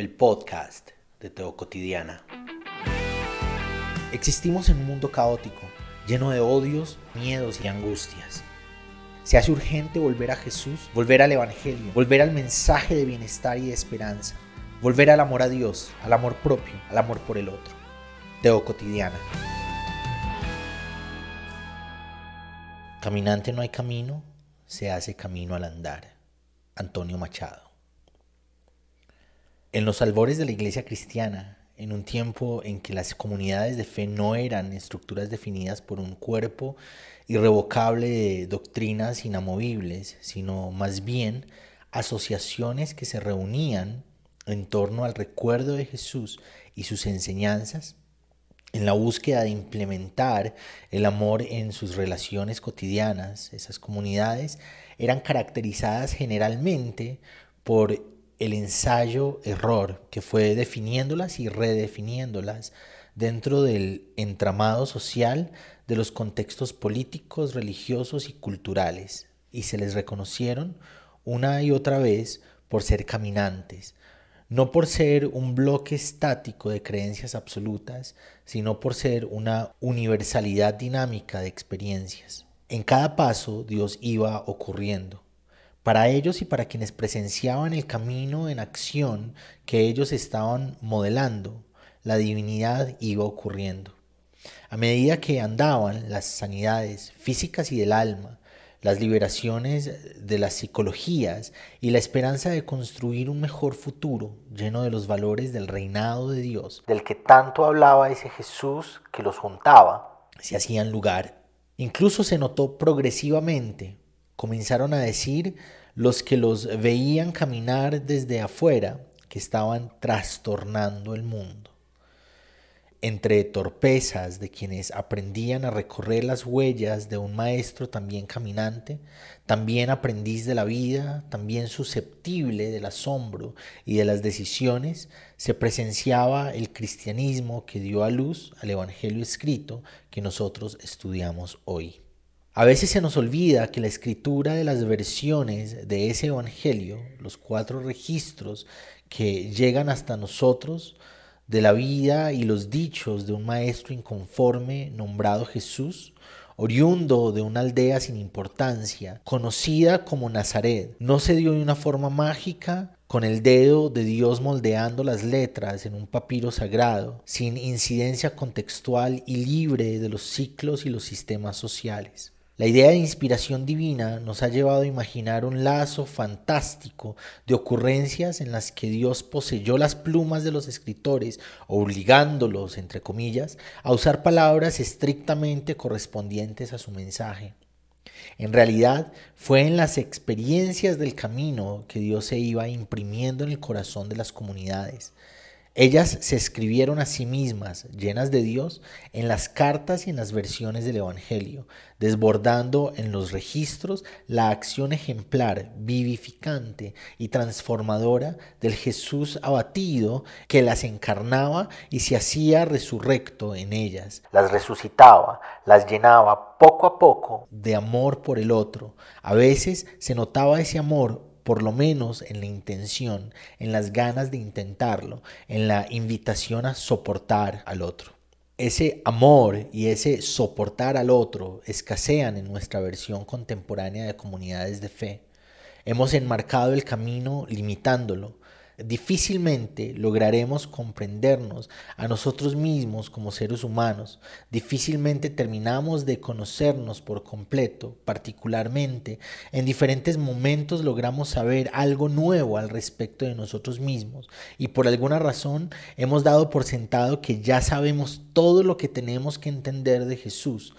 el podcast de Teo Cotidiana. Existimos en un mundo caótico, lleno de odios, miedos y angustias. Se hace urgente volver a Jesús, volver al Evangelio, volver al mensaje de bienestar y de esperanza, volver al amor a Dios, al amor propio, al amor por el otro. Teo Cotidiana. Caminante no hay camino, se hace camino al andar. Antonio Machado. En los albores de la iglesia cristiana, en un tiempo en que las comunidades de fe no eran estructuras definidas por un cuerpo irrevocable de doctrinas inamovibles, sino más bien asociaciones que se reunían en torno al recuerdo de Jesús y sus enseñanzas, en la búsqueda de implementar el amor en sus relaciones cotidianas, esas comunidades eran caracterizadas generalmente por el ensayo-error que fue definiéndolas y redefiniéndolas dentro del entramado social de los contextos políticos, religiosos y culturales, y se les reconocieron una y otra vez por ser caminantes, no por ser un bloque estático de creencias absolutas, sino por ser una universalidad dinámica de experiencias. En cada paso Dios iba ocurriendo para ellos y para quienes presenciaban el camino en acción que ellos estaban modelando, la divinidad iba ocurriendo. A medida que andaban las sanidades físicas y del alma, las liberaciones de las psicologías y la esperanza de construir un mejor futuro lleno de los valores del reinado de Dios, del que tanto hablaba ese Jesús que los juntaba, se hacían lugar. Incluso se notó progresivamente comenzaron a decir los que los veían caminar desde afuera que estaban trastornando el mundo. Entre torpezas de quienes aprendían a recorrer las huellas de un maestro también caminante, también aprendiz de la vida, también susceptible del asombro y de las decisiones, se presenciaba el cristianismo que dio a luz al Evangelio escrito que nosotros estudiamos hoy. A veces se nos olvida que la escritura de las versiones de ese Evangelio, los cuatro registros que llegan hasta nosotros de la vida y los dichos de un maestro inconforme nombrado Jesús, oriundo de una aldea sin importancia, conocida como Nazaret, no se dio de una forma mágica con el dedo de Dios moldeando las letras en un papiro sagrado, sin incidencia contextual y libre de los ciclos y los sistemas sociales. La idea de inspiración divina nos ha llevado a imaginar un lazo fantástico de ocurrencias en las que Dios poseyó las plumas de los escritores, obligándolos, entre comillas, a usar palabras estrictamente correspondientes a su mensaje. En realidad, fue en las experiencias del camino que Dios se iba imprimiendo en el corazón de las comunidades. Ellas se escribieron a sí mismas, llenas de Dios, en las cartas y en las versiones del Evangelio, desbordando en los registros la acción ejemplar, vivificante y transformadora del Jesús abatido que las encarnaba y se hacía resurrecto en ellas. Las resucitaba, las llenaba poco a poco de amor por el otro. A veces se notaba ese amor por lo menos en la intención, en las ganas de intentarlo, en la invitación a soportar al otro. Ese amor y ese soportar al otro escasean en nuestra versión contemporánea de comunidades de fe. Hemos enmarcado el camino limitándolo, difícilmente lograremos comprendernos a nosotros mismos como seres humanos, difícilmente terminamos de conocernos por completo, particularmente. En diferentes momentos logramos saber algo nuevo al respecto de nosotros mismos. Y por alguna razón hemos dado por sentado que ya sabemos todo lo que tenemos que entender de Jesús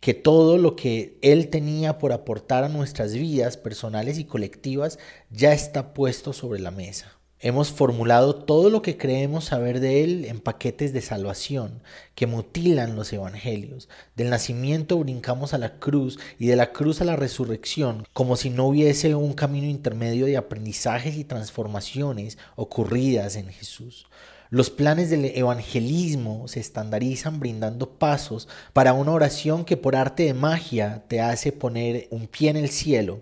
que todo lo que Él tenía por aportar a nuestras vidas personales y colectivas ya está puesto sobre la mesa. Hemos formulado todo lo que creemos saber de Él en paquetes de salvación que mutilan los evangelios. Del nacimiento brincamos a la cruz y de la cruz a la resurrección, como si no hubiese un camino intermedio de aprendizajes y transformaciones ocurridas en Jesús. Los planes del evangelismo se estandarizan brindando pasos para una oración que por arte de magia te hace poner un pie en el cielo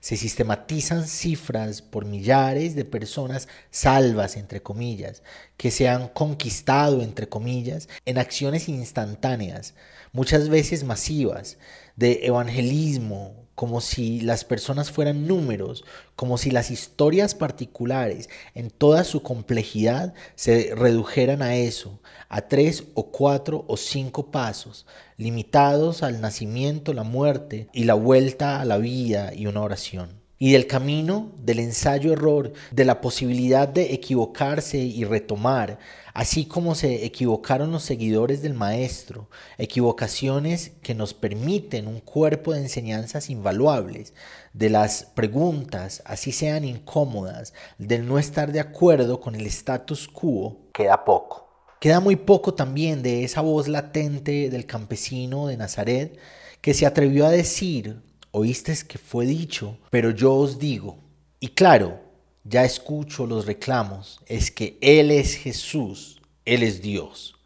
Se sistematizan cifras por millares de personas salvas, entre comillas, que se han conquistado, entre comillas, en acciones instantáneas, muchas veces masivas, de evangelismo, como si las personas fueran números, como si las historias particulares en toda su complejidad se redujeran a eso, a tres o cuatro o cinco pasos, limitados al nacimiento, la muerte y la vuelta a la vida y una oración y del camino del ensayo-error, de la posibilidad de equivocarse y retomar, así como se equivocaron los seguidores del Maestro, equivocaciones que nos permiten un cuerpo de enseñanzas invaluables, de las preguntas, así sean incómodas, del no estar de acuerdo con el status quo, queda poco. Queda muy poco también de esa voz latente del campesino de Nazaret que se atrevió a decir oísteis que fue dicho, pero yo os digo, y claro, ya escucho los reclamos, es que Él es Jesús, Él es Dios.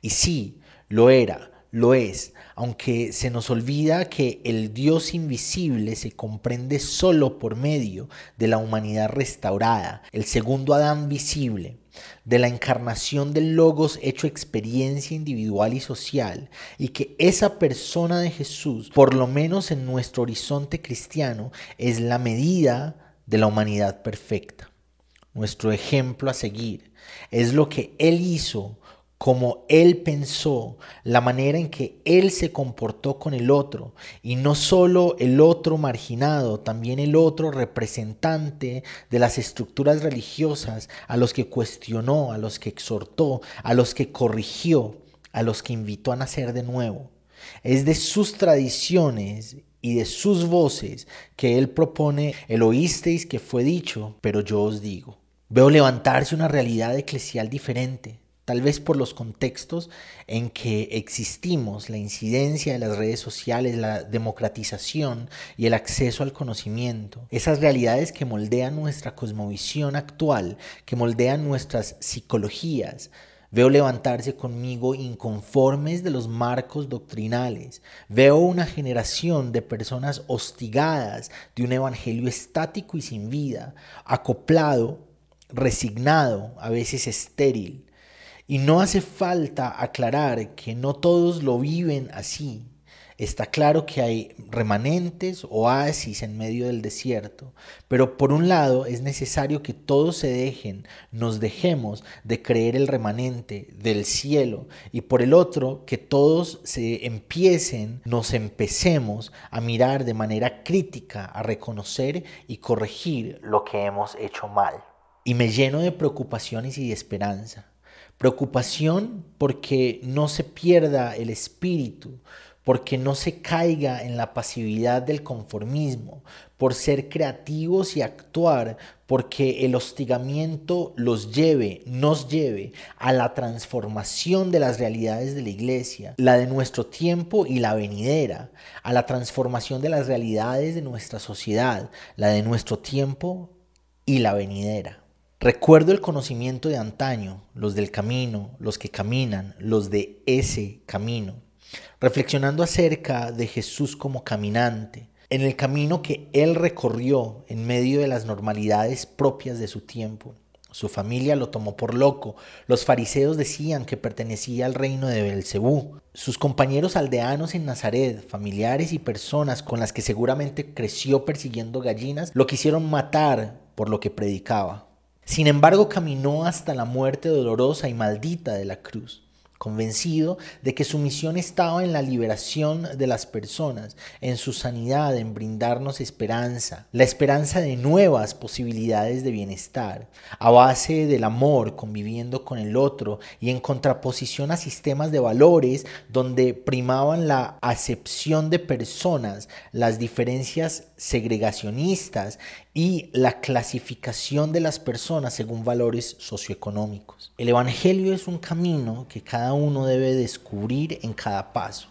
Y sí, lo era, lo es, aunque se nos olvida que el Dios invisible se comprende solo por medio de la humanidad restaurada, el segundo Adán visible, de la encarnación del Logos hecho experiencia individual y social, y que esa persona de Jesús, por lo menos en nuestro horizonte cristiano, es la medida de la humanidad perfecta. Nuestro ejemplo a seguir es lo que Él hizo como Él pensó, la manera en que Él se comportó con el otro, y no solo el otro marginado, también el otro representante de las estructuras religiosas, a los que cuestionó, a los que exhortó, a los que corrigió, a los que invitó a nacer de nuevo. Es de sus tradiciones y de sus voces que Él propone el oísteis que fue dicho, pero yo os digo. Veo levantarse una realidad eclesial diferente tal vez por los contextos en que existimos, la incidencia de las redes sociales, la democratización y el acceso al conocimiento, esas realidades que moldean nuestra cosmovisión actual, que moldean nuestras psicologías. Veo levantarse conmigo inconformes de los marcos doctrinales. Veo una generación de personas hostigadas de un evangelio estático y sin vida, acoplado, resignado, a veces estéril y no hace falta aclarar que no todos lo viven así. Está claro que hay remanentes, oasis en medio del desierto, pero por un lado es necesario que todos se dejen, nos dejemos de creer el remanente del cielo y por el otro que todos se empiecen, nos empecemos a mirar de manera crítica, a reconocer y corregir lo que hemos hecho mal. Y me lleno de preocupaciones y de esperanza Preocupación porque no se pierda el espíritu, porque no se caiga en la pasividad del conformismo, por ser creativos y actuar, porque el hostigamiento los lleve, nos lleve a la transformación de las realidades de la iglesia, la de nuestro tiempo y la venidera, a la transformación de las realidades de nuestra sociedad, la de nuestro tiempo y la venidera. Recuerdo el conocimiento de antaño, los del camino, los que caminan, los de ese camino, reflexionando acerca de Jesús como caminante, en el camino que él recorrió en medio de las normalidades propias de su tiempo. Su familia lo tomó por loco. Los fariseos decían que pertenecía al reino de Belcebú. Sus compañeros aldeanos en Nazaret, familiares y personas con las que seguramente creció persiguiendo gallinas, lo quisieron matar por lo que predicaba. Sin embargo, caminó hasta la muerte dolorosa y maldita de la cruz convencido de que su misión estaba en la liberación de las personas, en su sanidad, en brindarnos esperanza, la esperanza de nuevas posibilidades de bienestar, a base del amor, conviviendo con el otro y en contraposición a sistemas de valores donde primaban la acepción de personas, las diferencias segregacionistas y la clasificación de las personas según valores socioeconómicos. El Evangelio es un camino que cada uno debe descubrir en cada paso,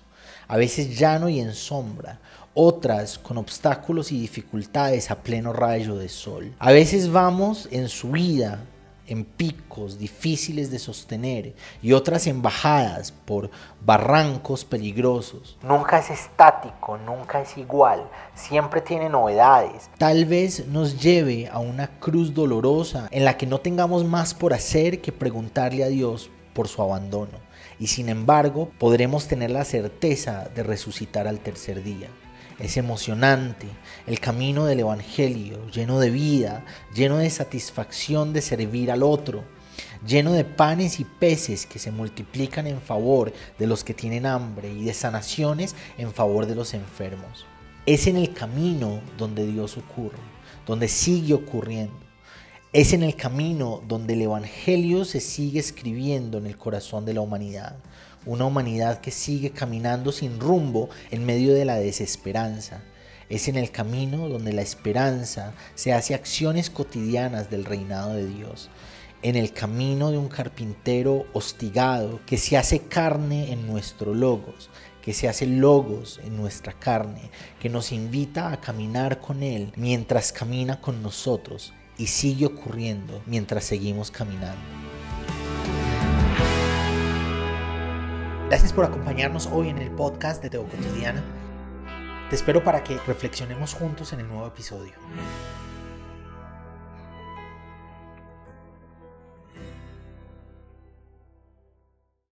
a veces llano y en sombra, otras con obstáculos y dificultades a pleno rayo de sol. A veces vamos en su vida en picos difíciles de sostener y otras en bajadas por barrancos peligrosos. Nunca es estático, nunca es igual, siempre tiene novedades. Tal vez nos lleve a una cruz dolorosa en la que no tengamos más por hacer que preguntarle a Dios por su abandono. Y sin embargo, podremos tener la certeza de resucitar al tercer día. Es emocionante el camino del Evangelio, lleno de vida, lleno de satisfacción de servir al otro, lleno de panes y peces que se multiplican en favor de los que tienen hambre y de sanaciones en favor de los enfermos. Es en el camino donde Dios ocurre, donde sigue ocurriendo. Es en el camino donde el Evangelio se sigue escribiendo en el corazón de la humanidad una humanidad que sigue caminando sin rumbo en medio de la desesperanza. Es en el camino donde la esperanza se hace acciones cotidianas del reinado de Dios. En el camino de un carpintero hostigado que se hace carne en nuestro logos, que se hace logos en nuestra carne, que nos invita a caminar con Él mientras camina con nosotros y sigue ocurriendo mientras seguimos caminando. Gracias por acompañarnos hoy en el podcast de Teo Cotidiana. Te espero para que reflexionemos juntos en el nuevo episodio.